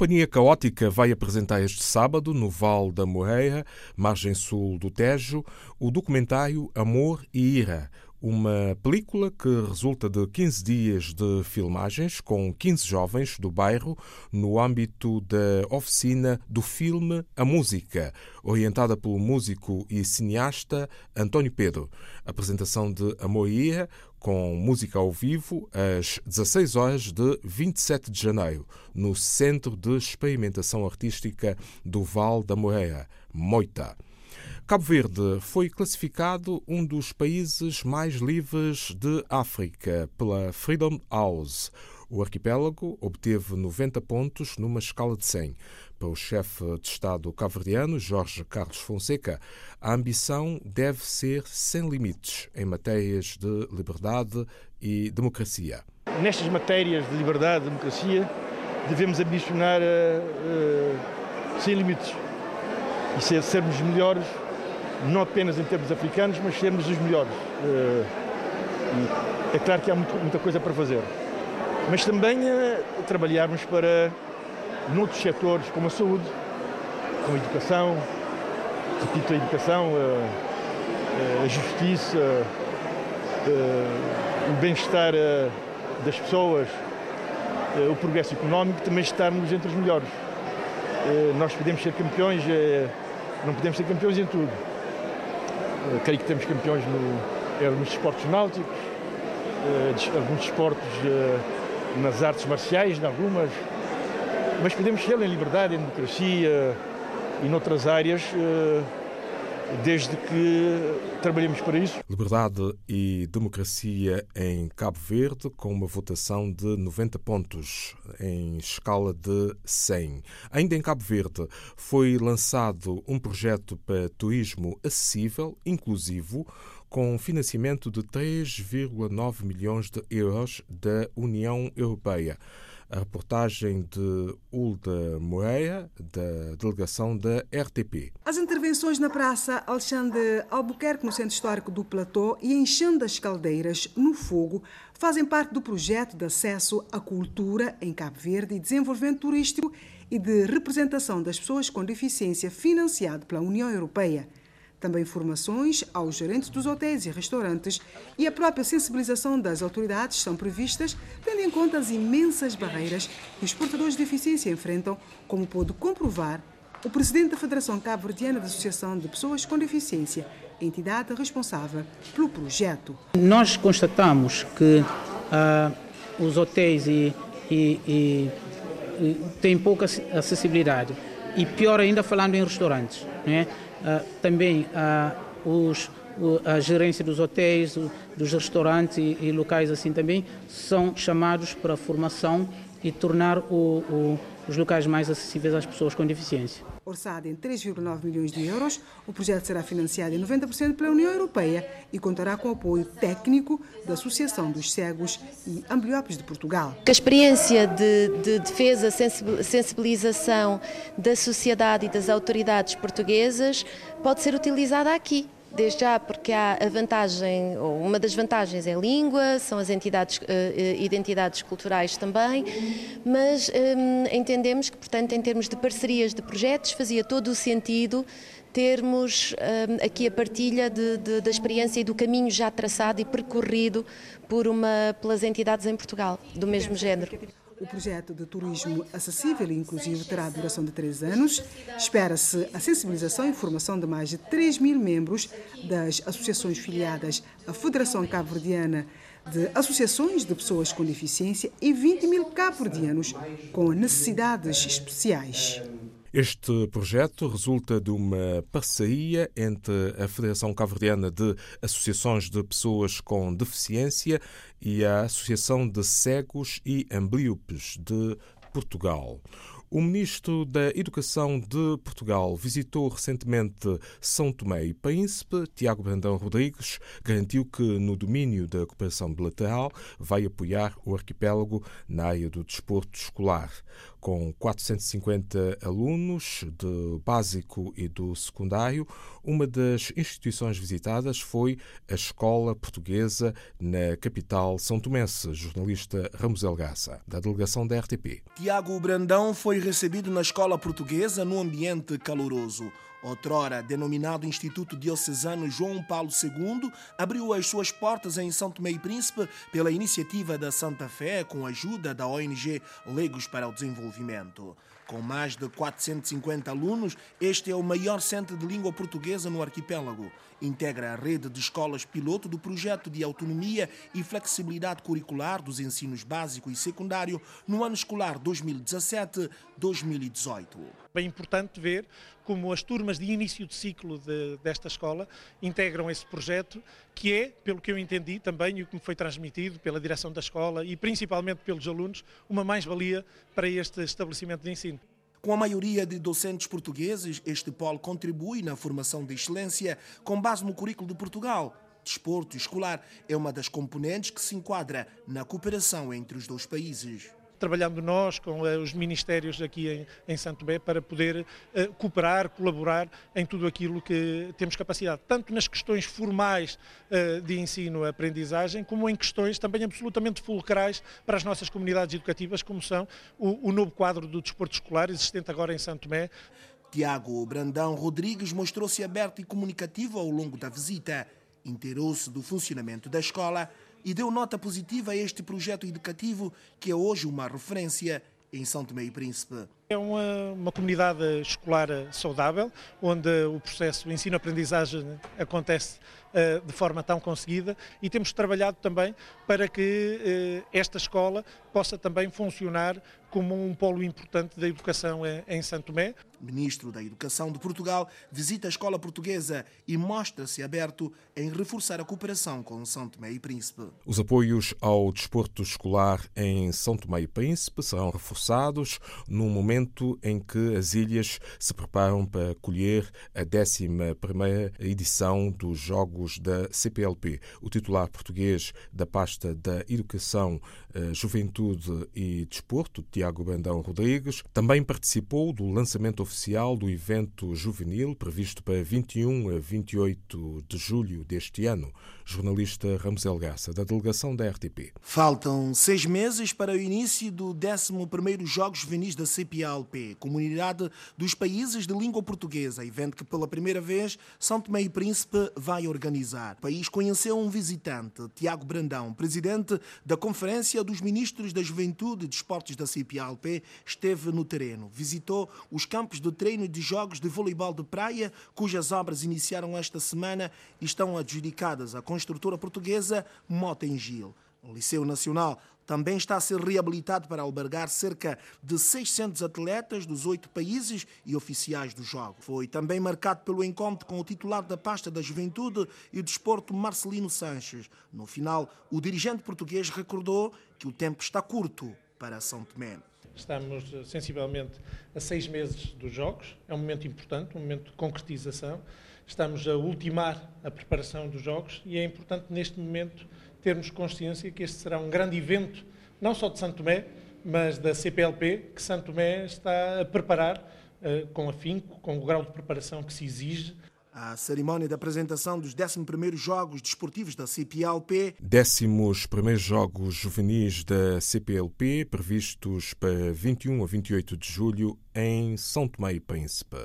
Companhia Caótica vai apresentar este sábado, no Val da Moreira, margem sul do Tejo, o documentário Amor e Ira, uma película que resulta de 15 dias de filmagens com 15 jovens do bairro no âmbito da oficina do filme A Música, orientada pelo músico e cineasta António Pedro. Apresentação de Amoria com música ao vivo às 16 horas de 27 de janeiro, no Centro de Experimentação Artística do Val da Moreira, Moita. Cabo Verde foi classificado um dos países mais livres de África pela Freedom House. O arquipélago obteve 90 pontos numa escala de 100. Para o chefe de Estado cabo-verdiano, Jorge Carlos Fonseca, a ambição deve ser sem limites em matérias de liberdade e democracia. Nestas matérias de liberdade e democracia, devemos ambicionar uh, uh, sem limites e ser, sermos melhores não apenas em termos africanos, mas sermos os melhores. Eh, é claro que há muita coisa para fazer, mas também eh, trabalharmos para, noutros setores, como a saúde, como a educação, repito, a educação, a, a justiça, o bem-estar das pessoas, o progresso económico, também estarmos entre os melhores. Nós podemos ser campeões, não podemos ser campeões em tudo eh, creio que temos campeões no, nos esportes náuticos, eh, alguns esportes eh, nas artes marciais, em algumas, mas podemos ser em liberdade, em democracia e noutras áreas desde que trabalhemos para isso. Liberdade e democracia em Cabo Verde, com uma votação de 90 pontos em escala de 100. Ainda em Cabo Verde foi lançado um projeto para turismo acessível, inclusivo, com financiamento de 3,9 milhões de euros da União Europeia. A reportagem de Hulda Moreira, da delegação da RTP. As intervenções na Praça Alexandre Albuquerque, no Centro Histórico do Platô, e enchendo as caldeiras no fogo fazem parte do projeto de acesso à cultura em Cabo Verde e desenvolvimento turístico e de representação das pessoas com deficiência financiado pela União Europeia. Também formações aos gerentes dos hotéis e restaurantes e a própria sensibilização das autoridades são previstas, tendo em conta as imensas barreiras que os portadores de deficiência enfrentam, como pôde comprovar o presidente da Federação Cabo-Verdiana da Associação de Pessoas com Deficiência, entidade responsável pelo projeto. Nós constatamos que uh, os hotéis e, e, e, têm pouca acessibilidade e pior ainda falando em restaurantes. Né? Uh, também uh, os, a gerência dos hotéis, dos restaurantes e, e, locais assim também são chamados para formação e tornar o, o, os locais mais acessíveis às pessoas com deficiência. Orçado em 3,9 milhões de euros, o projeto será financiado em 90% pela União Europeia e contará com o apoio técnico da Associação dos Cegos e Ambliopes de Portugal. A experiência de, de defesa, sensibilização da sociedade e das autoridades portuguesas pode ser utilizada aqui desde já porque há a vantagem, ou uma das vantagens é a língua, são as entidades, uh, identidades culturais também, mas um, entendemos que, portanto, em termos de parcerias de projetos, fazia todo o sentido termos um, aqui a partilha de, de, da experiência e do caminho já traçado e percorrido por uma, pelas entidades em Portugal, do mesmo género. O projeto de turismo acessível e inclusivo terá duração de três anos. Espera-se a sensibilização e formação de mais de 3 mil membros das associações filiadas à Federação Cabo-Verdiana de Associações de Pessoas com Deficiência e 20 mil cabo-verdianos com necessidades especiais. Este projeto resulta de uma parceria entre a Federação Cabo-Verdiana de Associações de Pessoas com Deficiência e a Associação de Cegos e Amblíopes de Portugal. O ministro da Educação de Portugal visitou recentemente São Tomé e Príncipe. Tiago Brandão Rodrigues garantiu que, no domínio da cooperação bilateral, vai apoiar o arquipélago na área do desporto escolar. Com 450 alunos do básico e do secundário. Uma das instituições visitadas foi a Escola Portuguesa na capital são tomense. Jornalista Ramos Elgaça, da delegação da RTP. Tiago Brandão foi recebido na Escola Portuguesa num ambiente caloroso. Outrora denominado Instituto Diocesano João Paulo II, abriu as suas portas em São Tomé e Príncipe pela iniciativa da Santa Fé com a ajuda da ONG Legos para o Desenvolvimento. Com mais de 450 alunos, este é o maior centro de língua portuguesa no arquipélago. Integra a rede de escolas piloto do projeto de autonomia e flexibilidade curricular dos ensinos básico e secundário no ano escolar 2017-2018. É importante ver como as turmas de início de ciclo de, desta escola integram esse projeto, que é, pelo que eu entendi também e o que me foi transmitido pela direção da escola e principalmente pelos alunos, uma mais-valia para este estabelecimento de ensino. Com a maioria de docentes portugueses, este polo contribui na formação de excelência com base no currículo de Portugal. Desporto escolar é uma das componentes que se enquadra na cooperação entre os dois países trabalhando nós com uh, os ministérios aqui em, em Santo Bé para poder uh, cooperar, colaborar em tudo aquilo que temos capacidade, tanto nas questões formais uh, de ensino-aprendizagem, como em questões também absolutamente fulcrais para as nossas comunidades educativas, como são o, o novo quadro do desporto escolar existente agora em Santo Tomé. Tiago Brandão Rodrigues mostrou-se aberto e comunicativo ao longo da visita. Inteirou-se do funcionamento da escola e deu nota positiva a este projeto educativo que é hoje uma referência em São Tomé e Príncipe. É uma, uma comunidade escolar saudável, onde o processo de ensino-aprendizagem acontece uh, de forma tão conseguida e temos trabalhado também para que uh, esta escola possa também funcionar como um polo importante da educação em, em Santo Tomé. Ministro da Educação de Portugal visita a escola portuguesa e mostra-se aberto em reforçar a cooperação com São Tomé e Príncipe. Os apoios ao desporto escolar em São Tomé e Príncipe serão reforçados num momento em que as ilhas se preparam para acolher a 11ª edição dos Jogos da CPLP. O titular português da pasta da Educação, eh, Juventude e Desporto, Tiago Bandão Rodrigues, também participou do lançamento oficial do evento juvenil previsto para 21 a 28 de julho deste ano. Jornalista Ramos Elgaça, da delegação da RTP. Faltam seis meses para o início do 11º Jogos Juvenis da CPLP, Comunidade dos Países de Língua Portuguesa, evento que pela primeira vez São Tomé e Príncipe vai organizar. O país conheceu um visitante, Tiago Brandão, presidente da Conferência dos Ministros da Juventude e Desportos da CPLP, esteve no terreno. Visitou os campos de treino de jogos de voleibol de praia, cujas obras iniciaram esta semana e estão adjudicadas à construtora portuguesa Motengil. O Liceu Nacional também está a ser reabilitado para albergar cerca de 600 atletas dos oito países e oficiais do jogo. Foi também marcado pelo encontro com o titular da pasta da Juventude e Desporto, Marcelino Sanches. No final, o dirigente português recordou que o tempo está curto para São Tomé. Estamos eh, sensivelmente a seis meses dos Jogos, é um momento importante, um momento de concretização. Estamos a ultimar a preparação dos Jogos e é importante neste momento termos consciência que este será um grande evento, não só de Santo Tomé, mas da CPLP, que Santo Tomé está a preparar uh, com afinco, com o grau de preparação que se exige a cerimónia de apresentação dos 11º Jogos Desportivos da CPLP. 11º Jogos Juvenis da CPLP, previstos para 21 a 28 de julho em São Tomé e Príncipe.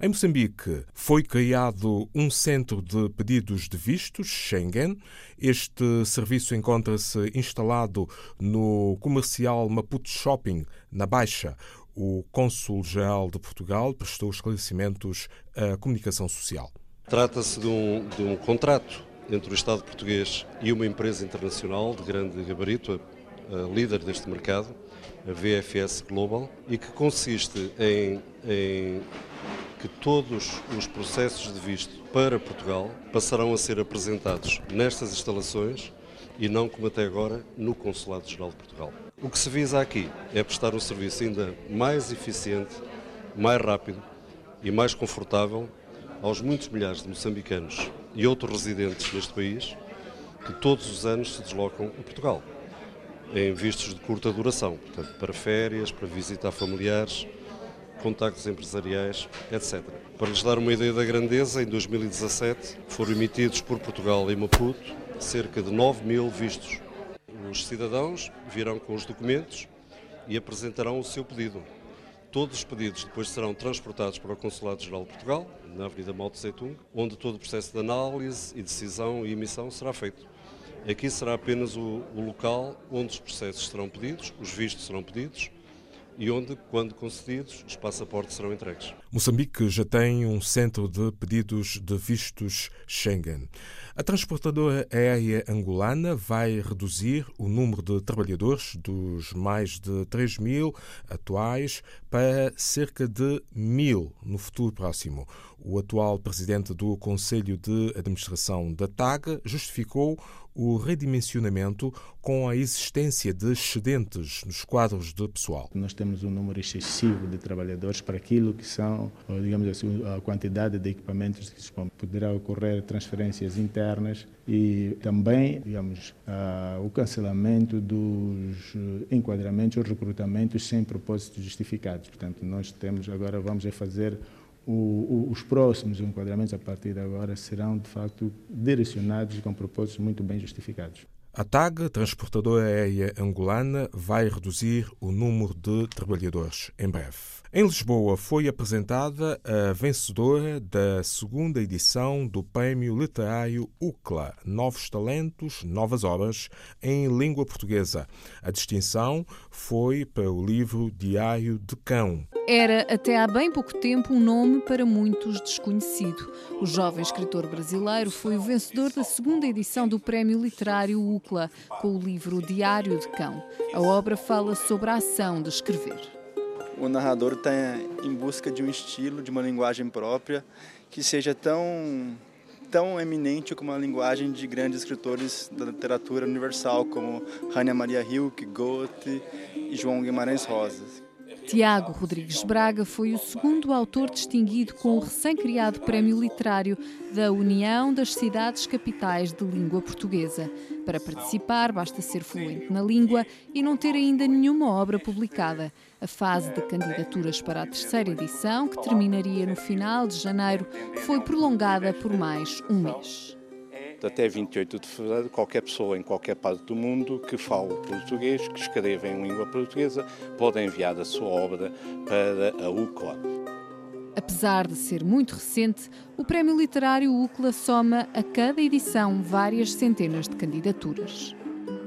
Em Moçambique foi criado um centro de pedidos de vistos, Schengen. Este serviço encontra-se instalado no comercial Maputo Shopping, na Baixa o Cônsul-Geral de Portugal prestou esclarecimentos à comunicação social. Trata-se de, um, de um, contrato entre o Estado português e uma empresa internacional de grande gabarito, líder deste mercado, a VFS Global, e que consiste em, em que todos os processos de visto para Portugal passarão a ser apresentados nestas instalações e não como até agora no Consulado-Geral de Portugal. O que se visa aqui é prestar um serviço ainda mais eficiente, mais rápido e mais confortável aos muitos milhares de moçambicanos e outros residentes neste país que todos os anos se deslocam a Portugal. em vistos de curta duração, portanto, para férias, para visitar familiares, contactos empresariais, etc. Para lhes dar uma ideia da grandeza, em 2017 foram emitidos por Portugal e Maputo cerca de 9 mil vistos. Os cidadãos virão com os documentos e apresentarão o seu pedido. Todos os pedidos depois serão transportados para o Consulado-Geral de Portugal, na Avenida Mao Tse-Tung, onde todo o processo de análise e decisão e emissão será feito. Aqui será apenas o, o local onde os processos serão pedidos, os vistos serão pedidos e onde, quando concedidos, os passaportes serão entregues. Moçambique já tem um centro de pedidos de vistos Schengen. A transportadora aérea angolana vai reduzir o número de trabalhadores dos mais de 3 mil atuais para cerca de mil no futuro próximo. O atual presidente do Conselho de Administração da TAG justificou o redimensionamento com a existência de excedentes nos quadros de pessoal. Nós temos um número excessivo de trabalhadores para aquilo que são, digamos assim, a quantidade de equipamentos que dispõem. Poderá ocorrer transferências internas e também, digamos, o cancelamento dos enquadramentos ou recrutamentos sem propósitos justificados. Portanto, nós temos agora, vamos fazer o, o, os próximos enquadramentos a partir de agora serão de facto direcionados com propósitos muito bem justificados. A TAG, transportadora aérea angolana, vai reduzir o número de trabalhadores em breve. Em Lisboa foi apresentada a vencedora da segunda edição do Prémio Literário UCLA Novos Talentos, Novas Obras em Língua Portuguesa. A distinção foi para o livro Diário de Cão. Era até há bem pouco tempo um nome para muitos desconhecido. O jovem escritor brasileiro foi o vencedor da segunda edição do Prémio Literário UCLA com o livro Diário de Cão. A obra fala sobre a ação de escrever o narrador está em busca de um estilo, de uma linguagem própria que seja tão tão eminente como a linguagem de grandes escritores da literatura universal como Rainer Maria Rilke, Goethe e João Guimarães Rosa. Tiago Rodrigues Braga foi o segundo autor distinguido com o recém-criado Prémio Literário da União das Cidades Capitais de Língua Portuguesa. Para participar, basta ser fluente na língua e não ter ainda nenhuma obra publicada. A fase de candidaturas para a terceira edição, que terminaria no final de janeiro, foi prolongada por mais um mês até 28 de fevereiro, qualquer pessoa em qualquer parte do mundo que fale português, que escreva em língua portuguesa, pode enviar a sua obra para a UCLA. Apesar de ser muito recente, o Prémio Literário UCLA soma a cada edição várias centenas de candidaturas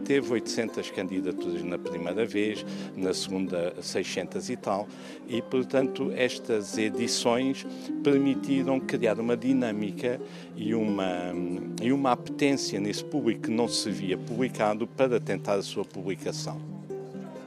teve 800 candidaturas na primeira vez, na segunda 600 e tal, e portanto estas edições permitiram criar uma dinâmica e uma, e uma apetência nesse público que não se via publicado para tentar a sua publicação.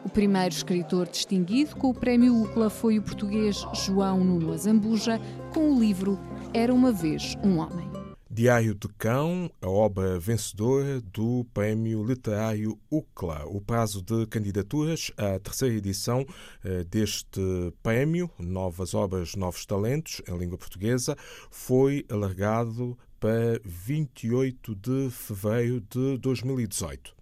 O primeiro escritor distinguido com o prémio UCLA foi o português João Nuno Azambuja, com o livro Era uma vez um homem. Diário de Cão, a obra vencedora do Prémio Literário UCLA. O prazo de candidaturas à terceira edição eh, deste prémio, Novas Obras, Novos Talentos, em língua portuguesa, foi alargado para 28 de fevereiro de 2018.